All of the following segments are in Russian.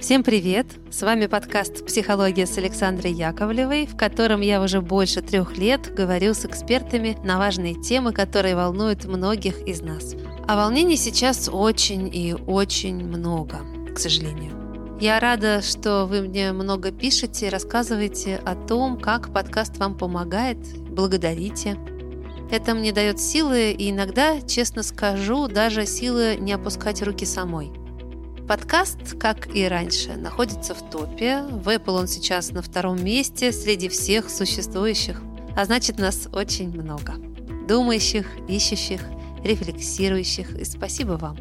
Всем привет! С вами подкаст «Психология» с Александрой Яковлевой, в котором я уже больше трех лет говорю с экспертами на важные темы, которые волнуют многих из нас. А волнений сейчас очень и очень много, к сожалению. Я рада, что вы мне много пишете, рассказываете о том, как подкаст вам помогает, благодарите. Это мне дает силы и иногда, честно скажу, даже силы не опускать руки самой – Подкаст, как и раньше, находится в топе. В Apple он сейчас на втором месте среди всех существующих. А значит, нас очень много. Думающих, ищущих, рефлексирующих. И спасибо вам.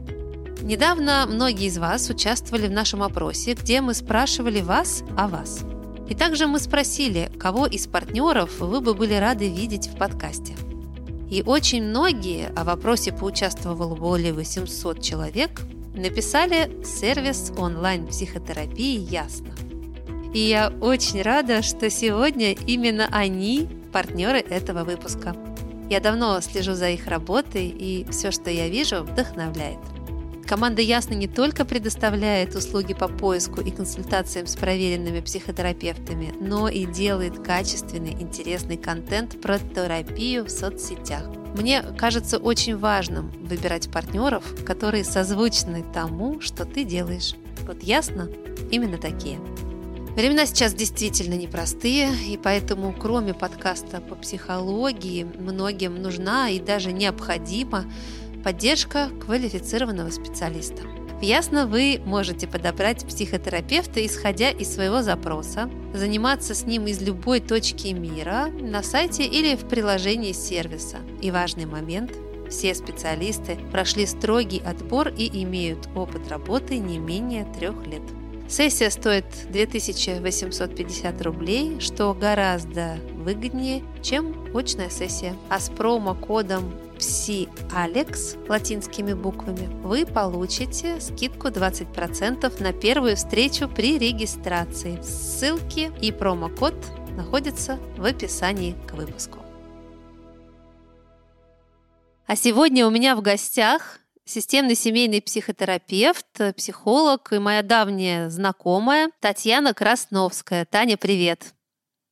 Недавно многие из вас участвовали в нашем опросе, где мы спрашивали вас о вас. И также мы спросили, кого из партнеров вы бы были рады видеть в подкасте. И очень многие, а в вопросе поучаствовало более 800 человек, написали сервис онлайн-психотерапии «Ясно». И я очень рада, что сегодня именно они партнеры этого выпуска. Я давно слежу за их работой, и все, что я вижу, вдохновляет. Команда Ясно не только предоставляет услуги по поиску и консультациям с проверенными психотерапевтами, но и делает качественный, интересный контент про терапию в соцсетях. Мне кажется очень важным выбирать партнеров, которые созвучны тому, что ты делаешь. Вот ясно? Именно такие. Времена сейчас действительно непростые, и поэтому кроме подкаста по психологии многим нужна и даже необходима поддержка квалифицированного специалиста. Ясно, вы можете подобрать психотерапевта, исходя из своего запроса, заниматься с ним из любой точки мира на сайте или в приложении сервиса. И важный момент – все специалисты прошли строгий отбор и имеют опыт работы не менее трех лет. Сессия стоит 2850 рублей, что гораздо выгоднее, чем очная сессия. А с промокодом PSIALEX латинскими буквами, вы получите скидку 20% на первую встречу при регистрации. Ссылки и промокод находятся в описании к выпуску. А сегодня у меня в гостях системный семейный психотерапевт, психолог и моя давняя знакомая Татьяна Красновская. Таня, привет!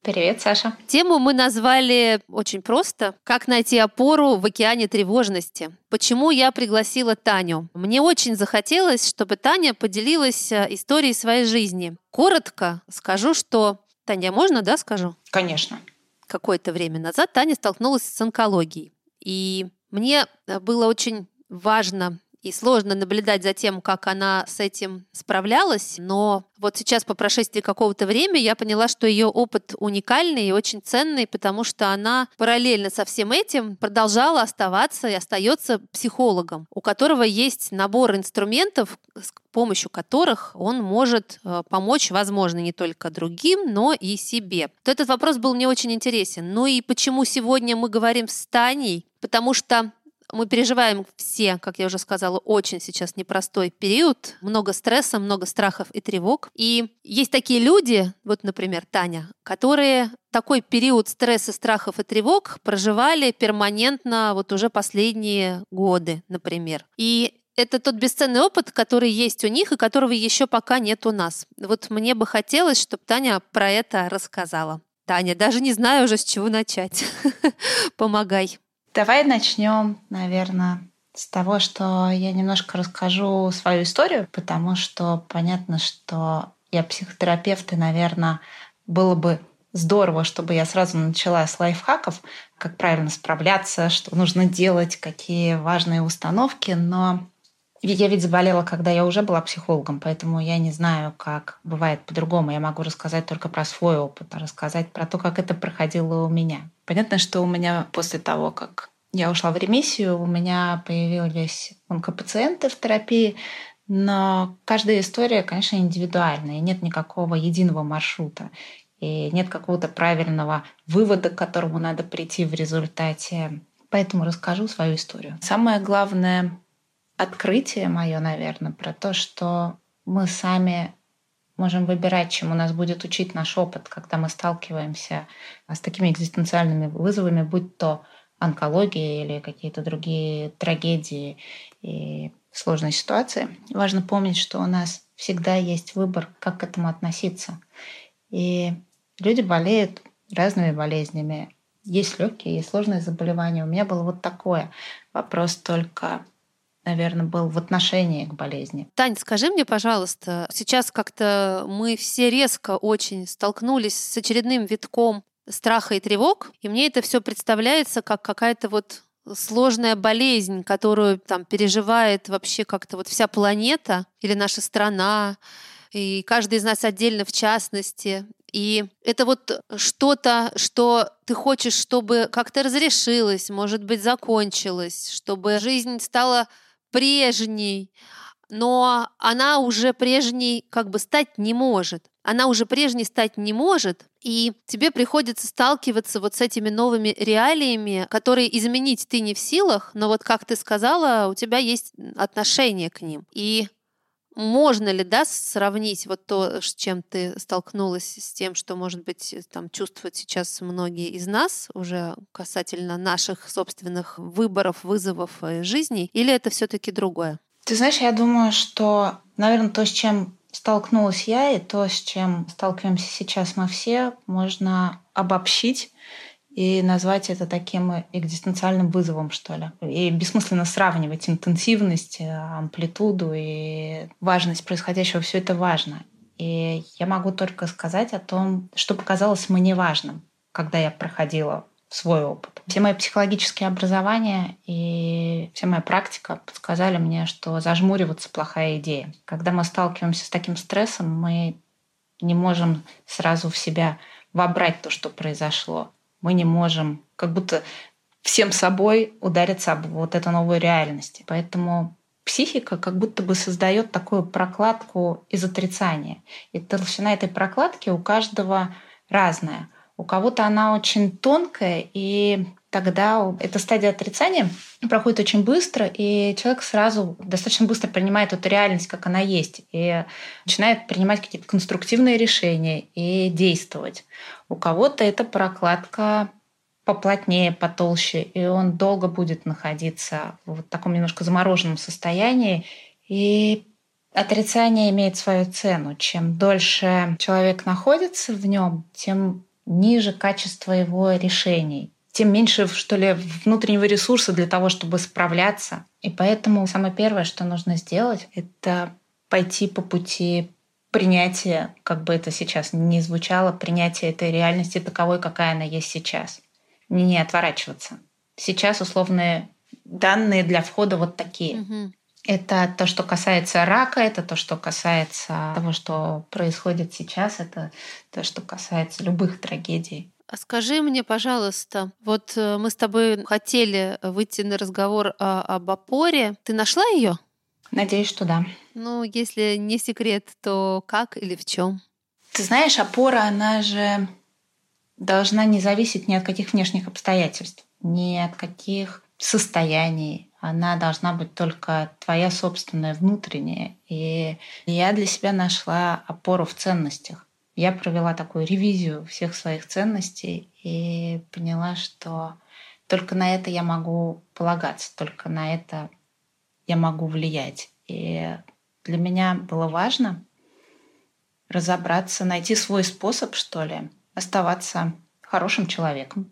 Привет, Саша. Тему мы назвали очень просто «Как найти опору в океане тревожности». Почему я пригласила Таню? Мне очень захотелось, чтобы Таня поделилась э, историей своей жизни. Коротко скажу, что... Таня, можно, да, скажу? Конечно. Какое-то время назад Таня столкнулась с онкологией. И мне э, было очень важно и сложно наблюдать за тем, как она с этим справлялась, но вот сейчас по прошествии какого-то времени я поняла, что ее опыт уникальный и очень ценный, потому что она параллельно со всем этим продолжала оставаться и остается психологом, у которого есть набор инструментов, с помощью которых он может э, помочь, возможно, не только другим, но и себе. То этот вопрос был мне очень интересен. Ну и почему сегодня мы говорим с Таней? Потому что мы переживаем все, как я уже сказала, очень сейчас непростой период. Много стресса, много страхов и тревог. И есть такие люди, вот, например, Таня, которые такой период стресса, страхов и тревог проживали перманентно вот уже последние годы, например. И это тот бесценный опыт, который есть у них и которого еще пока нет у нас. Вот мне бы хотелось, чтобы Таня про это рассказала. Таня, даже не знаю уже, с чего начать. Помогай. Давай начнем, наверное, с того, что я немножко расскажу свою историю, потому что понятно, что я психотерапевт, и, наверное, было бы здорово, чтобы я сразу начала с лайфхаков, как правильно справляться, что нужно делать, какие важные установки, но я ведь заболела, когда я уже была психологом, поэтому я не знаю, как бывает по-другому. Я могу рассказать только про свой опыт, а рассказать про то, как это проходило у меня. Понятно, что у меня после того, как я ушла в ремиссию, у меня появились онкопациенты в терапии, но каждая история, конечно, индивидуальная, нет никакого единого маршрута. И нет какого-то правильного вывода, к которому надо прийти в результате. Поэтому расскажу свою историю. Самое главное открытие мое, наверное, про то, что мы сами можем выбирать, чему нас будет учить наш опыт, когда мы сталкиваемся с такими экзистенциальными вызовами, будь то онкология или какие-то другие трагедии и сложные ситуации. Важно помнить, что у нас всегда есть выбор, как к этому относиться. И люди болеют разными болезнями. Есть легкие, есть сложные заболевания. У меня было вот такое. Вопрос только наверное, был в отношении к болезни. Тань, скажи мне, пожалуйста, сейчас как-то мы все резко очень столкнулись с очередным витком страха и тревог, и мне это все представляется как какая-то вот сложная болезнь, которую там переживает вообще как-то вот вся планета или наша страна, и каждый из нас отдельно в частности. И это вот что-то, что ты хочешь, чтобы как-то разрешилось, может быть, закончилось, чтобы жизнь стала прежней, но она уже прежней как бы стать не может. Она уже прежней стать не может, и тебе приходится сталкиваться вот с этими новыми реалиями, которые изменить ты не в силах, но вот как ты сказала, у тебя есть отношение к ним. И можно ли, да, сравнить вот то, с чем ты столкнулась, с тем, что, может быть, там чувствуют сейчас многие из нас уже касательно наших собственных выборов, вызовов э, жизни, или это все-таки другое? Ты знаешь, я думаю, что, наверное, то, с чем столкнулась я, и то, с чем сталкиваемся сейчас мы все, можно обобщить и назвать это таким экзистенциальным вызовом, что ли. И бессмысленно сравнивать интенсивность, амплитуду и важность происходящего. Все это важно. И я могу только сказать о том, что показалось мне важным, когда я проходила свой опыт. Все мои психологические образования и вся моя практика подсказали мне, что зажмуриваться плохая идея. Когда мы сталкиваемся с таким стрессом, мы не можем сразу в себя вобрать то, что произошло мы не можем как будто всем собой удариться об вот эту новую реальность. Поэтому психика как будто бы создает такую прокладку из отрицания. И толщина этой прокладки у каждого разная. У кого-то она очень тонкая, и тогда эта стадия отрицания проходит очень быстро, и человек сразу достаточно быстро принимает эту реальность, как она есть, и начинает принимать какие-то конструктивные решения и действовать. У кого-то эта прокладка поплотнее, потолще, и он долго будет находиться в вот таком немножко замороженном состоянии. И отрицание имеет свою цену. Чем дольше человек находится в нем, тем ниже качество его решений, тем меньше, что ли, внутреннего ресурса для того, чтобы справляться. И поэтому самое первое, что нужно сделать, это пойти по пути принятия, как бы это сейчас не звучало, принятия этой реальности таковой, какая она есть сейчас. Не, не отворачиваться. Сейчас условные данные для входа вот такие. Угу. Это то, что касается рака, это то, что касается того, что происходит сейчас, это то, что касается любых трагедий. А скажи мне, пожалуйста, вот э, мы с тобой хотели выйти на разговор об опоре. Ты нашла ее? Надеюсь, что да. Ну, если не секрет, то как или в чем? Ты знаешь, опора, она же должна не зависеть ни от каких внешних обстоятельств, ни от каких состояний, она должна быть только твоя собственная внутренняя. И я для себя нашла опору в ценностях. Я провела такую ревизию всех своих ценностей и поняла, что только на это я могу полагаться, только на это я могу влиять. И для меня было важно разобраться, найти свой способ, что ли, оставаться хорошим человеком,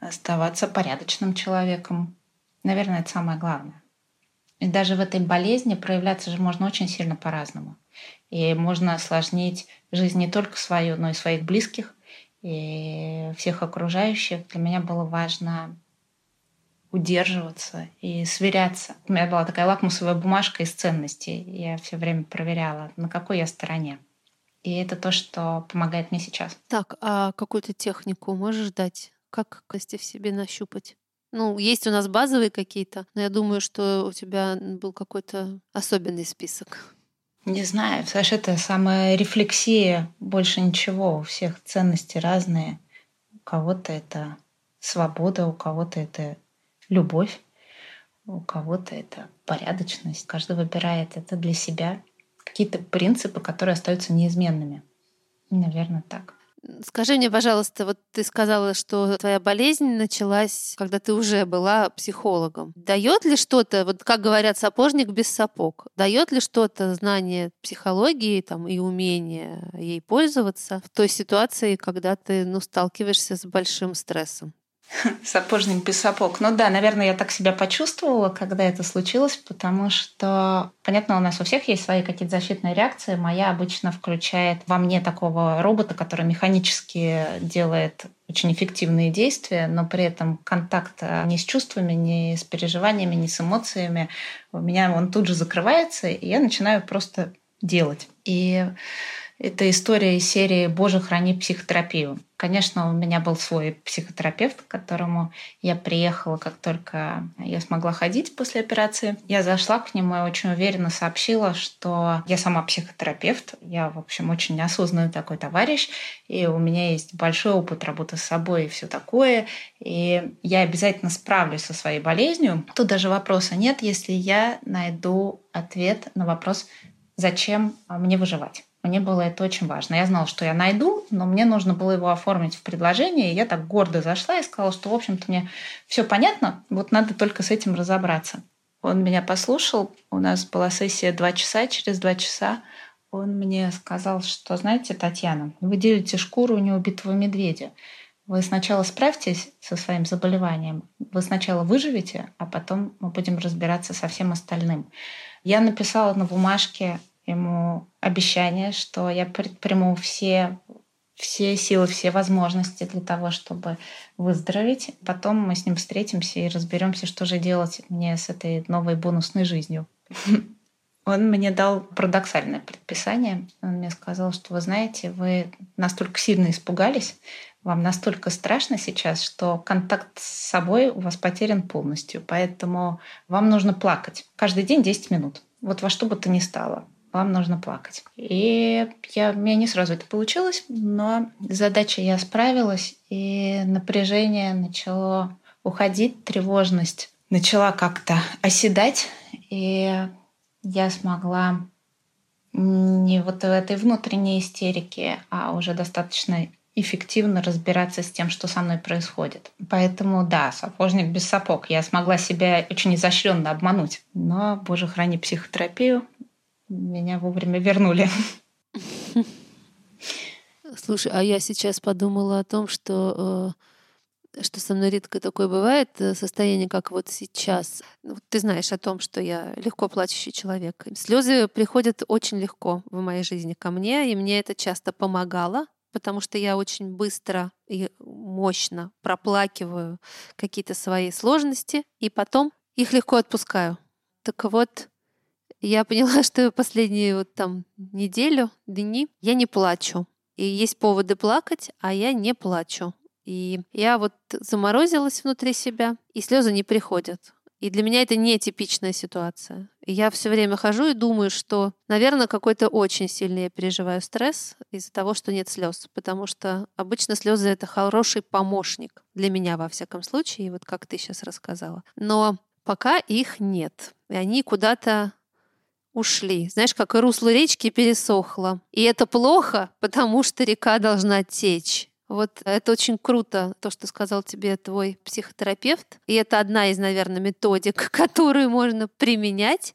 оставаться порядочным человеком, Наверное, это самое главное. И даже в этой болезни проявляться же можно очень сильно по-разному. И можно осложнить жизнь не только свою, но и своих близких и всех окружающих. Для меня было важно удерживаться и сверяться. У меня была такая лакмусовая бумажка из ценностей. Я все время проверяла, на какой я стороне. И это то, что помогает мне сейчас. Так, а какую-то технику можешь дать? Как кости в себе нащупать? Ну, есть у нас базовые какие-то, но я думаю, что у тебя был какой-то особенный список. Не знаю, Саш, это самая рефлексия, больше ничего. У всех ценности разные. У кого-то это свобода, у кого-то это любовь, у кого-то это порядочность. Каждый выбирает это для себя. Какие-то принципы, которые остаются неизменными. Наверное, так. Скажи мне, пожалуйста, вот ты сказала, что твоя болезнь началась, когда ты уже была психологом. Дает ли что-то, вот как говорят, сапожник без сапог, дает ли что-то знание психологии там, и умение ей пользоваться в той ситуации, когда ты ну, сталкиваешься с большим стрессом? Сапожник без сапог. Ну да, наверное, я так себя почувствовала, когда это случилось, потому что, понятно, у нас у всех есть свои какие-то защитные реакции. Моя обычно включает во мне такого робота, который механически делает очень эффективные действия, но при этом контакт ни с чувствами, ни с переживаниями, ни с эмоциями у меня он тут же закрывается, и я начинаю просто делать. И это история из серии «Боже, храни психотерапию». Конечно, у меня был свой психотерапевт, к которому я приехала, как только я смогла ходить после операции. Я зашла к нему и очень уверенно сообщила, что я сама психотерапевт, я, в общем, очень неосознанный такой товарищ, и у меня есть большой опыт работы с собой и все такое, и я обязательно справлюсь со своей болезнью. Тут даже вопроса нет, если я найду ответ на вопрос, зачем мне выживать. Мне было это очень важно. Я знала, что я найду, но мне нужно было его оформить в предложение. И я так гордо зашла и сказала, что, в общем-то, мне все понятно, вот надо только с этим разобраться. Он меня послушал. У нас была сессия два часа. Через два часа он мне сказал, что, знаете, Татьяна, вы делите шкуру неубитого медведя. Вы сначала справьтесь со своим заболеванием, вы сначала выживете, а потом мы будем разбираться со всем остальным. Я написала на бумажке ему обещание, что я предприму все, все силы, все возможности для того, чтобы выздороветь. Потом мы с ним встретимся и разберемся, что же делать мне с этой новой бонусной жизнью. Он мне дал парадоксальное предписание. Он мне сказал, что вы знаете, вы настолько сильно испугались, вам настолько страшно сейчас, что контакт с собой у вас потерян полностью. Поэтому вам нужно плакать каждый день 10 минут. Вот во что бы то ни стало вам нужно плакать. И я, у меня не сразу это получилось, но с задачей я справилась, и напряжение начало уходить, тревожность начала как-то оседать, и я смогла не вот в этой внутренней истерике, а уже достаточно эффективно разбираться с тем, что со мной происходит. Поэтому да, сапожник без сапог. Я смогла себя очень изощренно обмануть. Но, боже, храни психотерапию, меня вовремя вернули. Слушай, а я сейчас подумала о том, что э, что со мной редко такое бывает, э, состояние, как вот сейчас. Ну, ты знаешь о том, что я легко плачущий человек. Слезы приходят очень легко в моей жизни ко мне, и мне это часто помогало, потому что я очень быстро и мощно проплакиваю какие-то свои сложности, и потом их легко отпускаю. Так вот, я поняла, что последнюю вот там неделю, дни я не плачу. И есть поводы плакать, а я не плачу. И я вот заморозилась внутри себя, и слезы не приходят. И для меня это не типичная ситуация. И я все время хожу и думаю, что, наверное, какой-то очень сильный я переживаю стресс из-за того, что нет слез. Потому что обычно слезы это хороший помощник для меня, во всяком случае, вот как ты сейчас рассказала. Но пока их нет. И они куда-то ушли. Знаешь, как и русло речки пересохло. И это плохо, потому что река должна течь. Вот это очень круто, то, что сказал тебе твой психотерапевт. И это одна из, наверное, методик, которую можно применять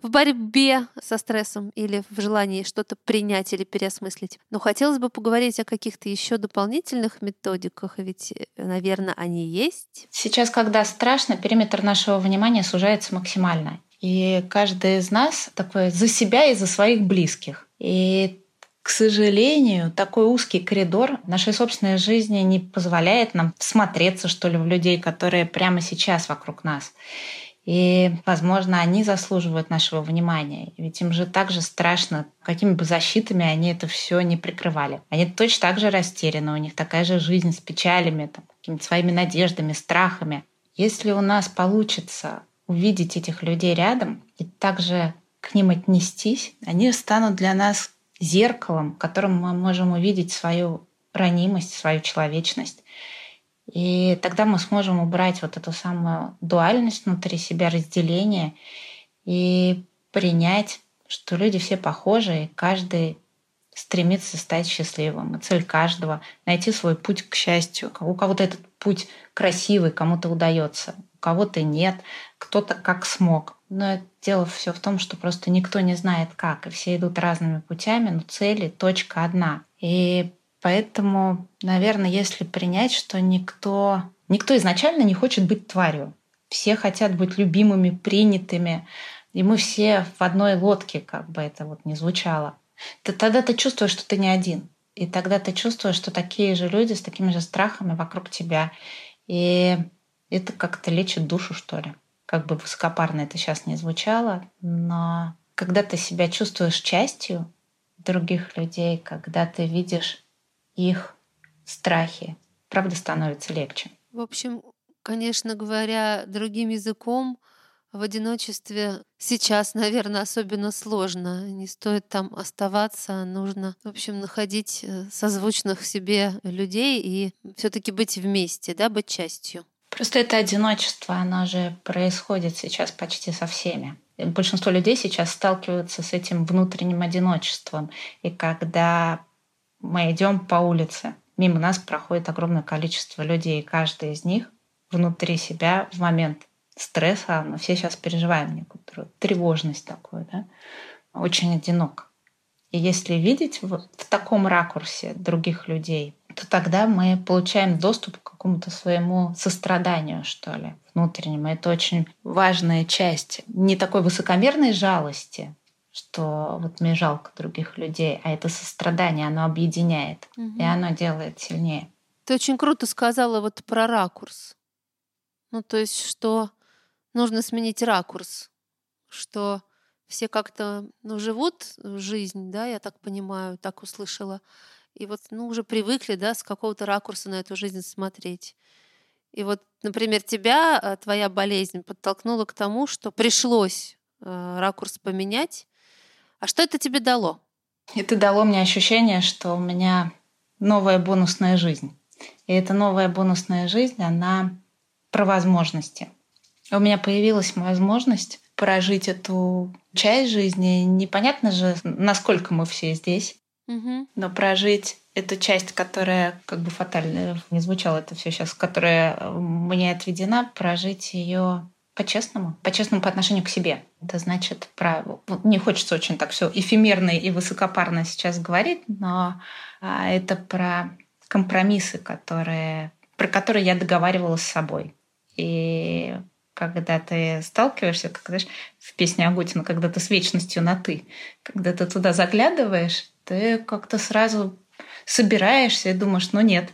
в борьбе со стрессом или в желании что-то принять или переосмыслить. Но хотелось бы поговорить о каких-то еще дополнительных методиках, ведь, наверное, они есть. Сейчас, когда страшно, периметр нашего внимания сужается максимально. И каждый из нас такой за себя и за своих близких. И к сожалению, такой узкий коридор нашей собственной жизни не позволяет нам смотреться, что ли, в людей, которые прямо сейчас вокруг нас. И, возможно, они заслуживают нашего внимания. Ведь им же так же страшно, какими бы защитами они это все не прикрывали. Они точно так же растеряны, у них такая же жизнь с печалями, там, какими-то своими надеждами, страхами. Если у нас получится увидеть этих людей рядом и также к ним отнестись, они станут для нас зеркалом, в котором мы можем увидеть свою ранимость, свою человечность. И тогда мы сможем убрать вот эту самую дуальность внутри себя, разделение и принять, что люди все похожи, и каждый стремиться стать счастливым. И цель каждого — найти свой путь к счастью. У кого-то этот путь красивый, кому-то удается, кого-то нет, кто-то как смог. Но дело все в том, что просто никто не знает как, и все идут разными путями, но цели точка одна. И поэтому, наверное, если принять, что никто, никто изначально не хочет быть тварью, все хотят быть любимыми, принятыми, и мы все в одной лодке, как бы это вот не звучало. То тогда ты чувствуешь, что ты не один. И тогда ты чувствуешь, что такие же люди с такими же страхами вокруг тебя. И это как-то лечит душу, что ли. Как бы высокопарно это сейчас не звучало, но когда ты себя чувствуешь частью других людей, когда ты видишь их страхи, правда становится легче. В общем, конечно говоря, другим языком, в одиночестве сейчас, наверное, особенно сложно. Не стоит там оставаться, нужно, в общем, находить э, созвучных себе людей и все-таки быть вместе, да, быть частью. Просто это одиночество, оно же происходит сейчас почти со всеми. Большинство людей сейчас сталкиваются с этим внутренним одиночеством. И когда мы идем по улице, мимо нас проходит огромное количество людей, и каждый из них внутри себя в момент стресса, мы все сейчас переживаем некоторую тревожность такую, да, очень одинок. И если видеть вот в таком ракурсе других людей, то тогда мы получаем доступ к какому-то своему состраданию, что ли, внутреннему. Это очень важная часть не такой высокомерной жалости, что вот мне жалко других людей, а это сострадание, оно объединяет, угу. и оно делает сильнее. Ты очень круто сказала вот про ракурс. Ну, то есть, что нужно сменить ракурс, что все как-то ну, живут жизнь, да, я так понимаю, так услышала, и вот ну, уже привыкли, да, с какого-то ракурса на эту жизнь смотреть. И вот, например, тебя, э, твоя болезнь подтолкнула к тому, что пришлось э, ракурс поменять. А что это тебе дало? Это дало мне ощущение, что у меня новая бонусная жизнь. И эта новая бонусная жизнь, она про возможности. У меня появилась возможность прожить эту часть жизни. Непонятно же, насколько мы все здесь, угу. но прожить эту часть, которая как бы фатально не звучало это все сейчас, которая мне отведена, прожить ее по-честному, по-честному по отношению к себе. Это значит про... Не хочется очень так все эфемерно и высокопарно сейчас говорить, но а, это про компромиссы, которые, про которые я договаривалась с собой. И когда ты сталкиваешься, как знаешь, в песне Агутина, когда ты с вечностью на «ты», когда ты туда заглядываешь, ты как-то сразу собираешься и думаешь, ну нет,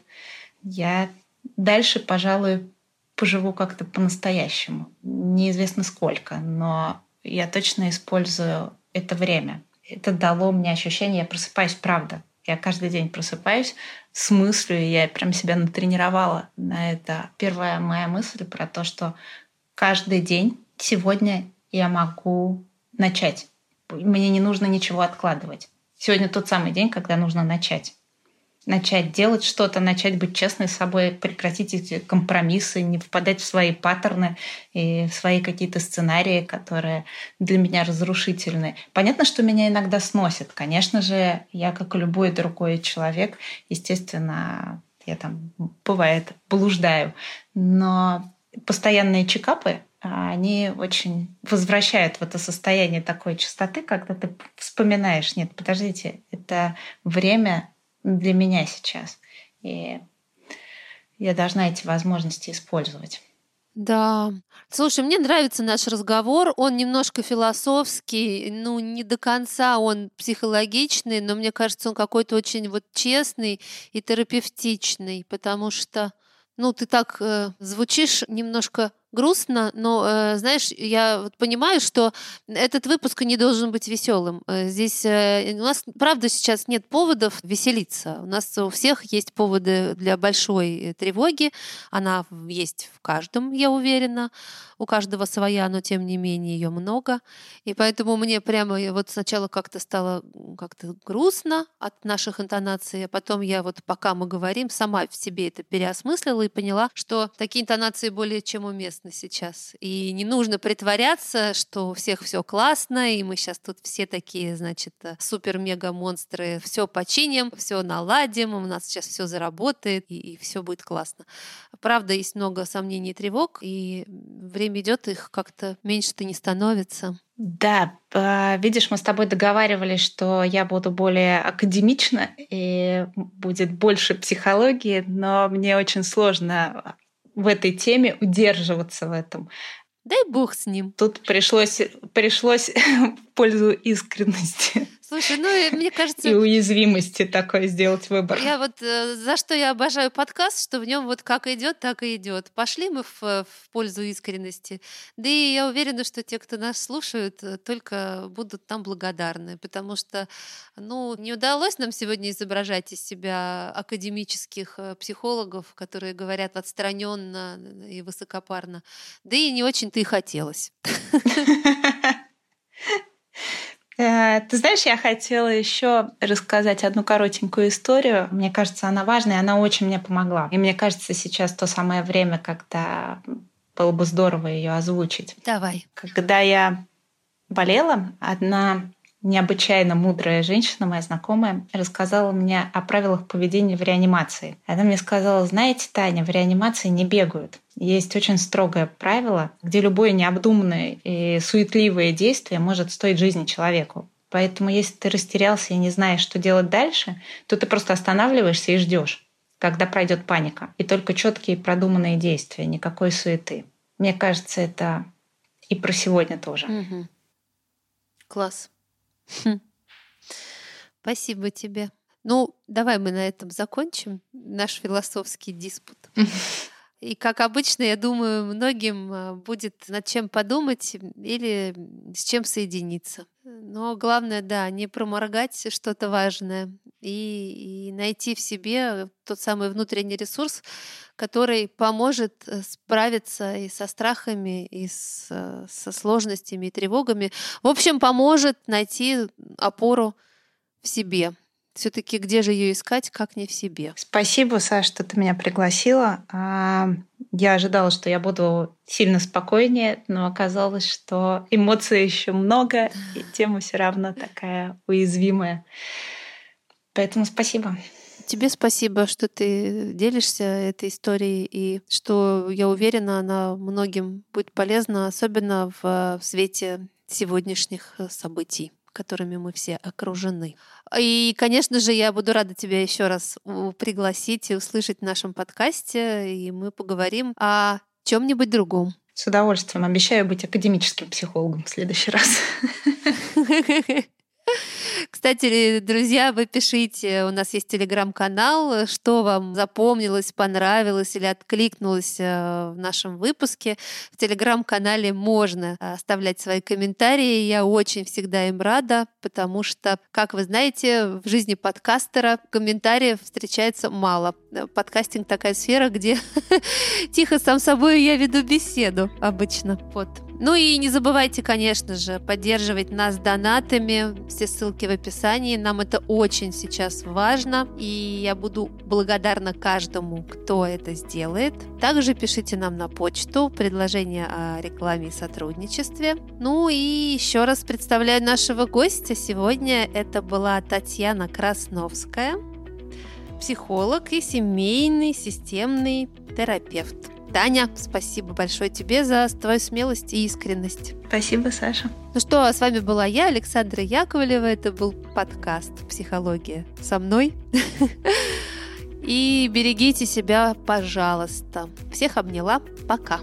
я дальше, пожалуй, поживу как-то по-настоящему. Неизвестно сколько, но я точно использую это время. Это дало мне ощущение, я просыпаюсь правда. Я каждый день просыпаюсь с мыслью, и я прям себя натренировала на это. Первая моя мысль про то, что каждый день сегодня я могу начать. Мне не нужно ничего откладывать. Сегодня тот самый день, когда нужно начать. Начать делать что-то, начать быть честной с собой, прекратить эти компромиссы, не впадать в свои паттерны и в свои какие-то сценарии, которые для меня разрушительны. Понятно, что меня иногда сносит. Конечно же, я, как и любой другой человек, естественно, я там, бывает, блуждаю. Но постоянные чекапы, а, они очень возвращают в это состояние такой чистоты, когда ты вспоминаешь, нет, подождите, это время для меня сейчас. И я должна эти возможности использовать. Да. Слушай, мне нравится наш разговор. Он немножко философский, ну, не до конца он психологичный, но мне кажется, он какой-то очень вот честный и терапевтичный, потому что ну, ты так э, звучишь немножко грустно, но, э, знаешь, я вот понимаю, что этот выпуск не должен быть веселым. Э, здесь э, у нас, правда, сейчас нет поводов веселиться. У нас у всех есть поводы для большой э, тревоги. Она есть в каждом, я уверена. У каждого своя, но тем не менее ее много. И поэтому мне прямо вот сначала как-то стало как-то грустно от наших интонаций, а потом я вот пока мы говорим, сама в себе это переосмыслила и поняла, что такие интонации более чем уместны сейчас. И не нужно притворяться, что у всех все классно, и мы сейчас тут все такие, значит, э, супер-мега-монстры. Все починим, все наладим, у нас сейчас все заработает, и, и все будет классно. Правда, есть много сомнений и тревог, и время идет, их как-то меньше-то не становится. Да, видишь, мы с тобой договаривались, что я буду более академична и будет больше психологии, но мне очень сложно в этой теме удерживаться в этом. Дай бог с ним. Тут пришлось, пришлось пользу искренности. Слушай, ну мне кажется... И уязвимости такой сделать выбор. Я вот э, за что я обожаю подкаст, что в нем вот как идет, так и идет. Пошли мы в, в пользу искренности. Да и я уверена, что те, кто нас слушают, э, только будут нам благодарны, потому что, ну, не удалось нам сегодня изображать из себя академических э, психологов, которые говорят отстраненно и высокопарно. Да и не очень-то и хотелось. Э, ты знаешь, я хотела еще рассказать одну коротенькую историю. Мне кажется, она важная, она очень мне помогла. И мне кажется, сейчас то самое время, когда было бы здорово ее озвучить. Давай. Когда я болела, одна необычайно мудрая женщина, моя знакомая, рассказала мне о правилах поведения в реанимации. Она мне сказала, знаете, Таня, в реанимации не бегают. Есть очень строгое правило, где любое необдуманное и суетливое действие может стоить жизни человеку. Поэтому если ты растерялся и не знаешь, что делать дальше, то ты просто останавливаешься и ждешь, когда пройдет паника. И только четкие продуманные действия, никакой суеты. Мне кажется, это и про сегодня тоже. Угу. Класс. Хм. Спасибо тебе. Ну, давай мы на этом закончим наш философский диспут. И, как обычно, я думаю, многим а, будет над чем подумать или с чем соединиться. Но главное, да, не проморгать что-то важное и, и найти в себе тот самый внутренний ресурс, который поможет э, справиться и со страхами, и с, э, со сложностями и тревогами. В общем, поможет найти опору в себе. Все-таки где же ее искать, как не в себе? Спасибо, Саша, что ты меня пригласила. А, я ожидала, что я буду сильно спокойнее, но оказалось, что эмоций еще много, и тема все равно такая уязвимая. Поэтому спасибо. Тебе спасибо, что ты делишься этой историей и что, я уверена, она многим будет полезна, особенно в свете сегодняшних событий которыми мы все окружены. И, конечно же, я буду рада тебя еще раз пригласить и услышать в нашем подкасте, и мы поговорим о чем-нибудь другом. С удовольствием. Обещаю быть академическим психологом в следующий раз. Кстати, друзья, вы пишите, у нас есть телеграм-канал, что вам запомнилось, понравилось или откликнулось э, в нашем выпуске. В телеграм-канале можно оставлять свои комментарии. Я очень всегда им рада, потому что, как вы знаете, в жизни подкастера комментариев встречается мало. Подкастинг такая сфера, где тихо сам собой я веду беседу обычно. Вот. Ну и не забывайте, конечно же, поддерживать нас донатами. Все ссылки в описании. Нам это очень сейчас важно. И я буду благодарна каждому, кто это сделает. Также пишите нам на почту предложения о рекламе и сотрудничестве. Ну и еще раз представляю нашего гостя. Сегодня это была Татьяна Красновская, психолог и семейный системный терапевт. Таня, спасибо большое тебе за твою смелость и искренность. Спасибо, Саша. Ну что, с вами была я, Александра Яковлева. Это был подкаст «Психология» со мной. И берегите себя, пожалуйста. Всех обняла. Пока.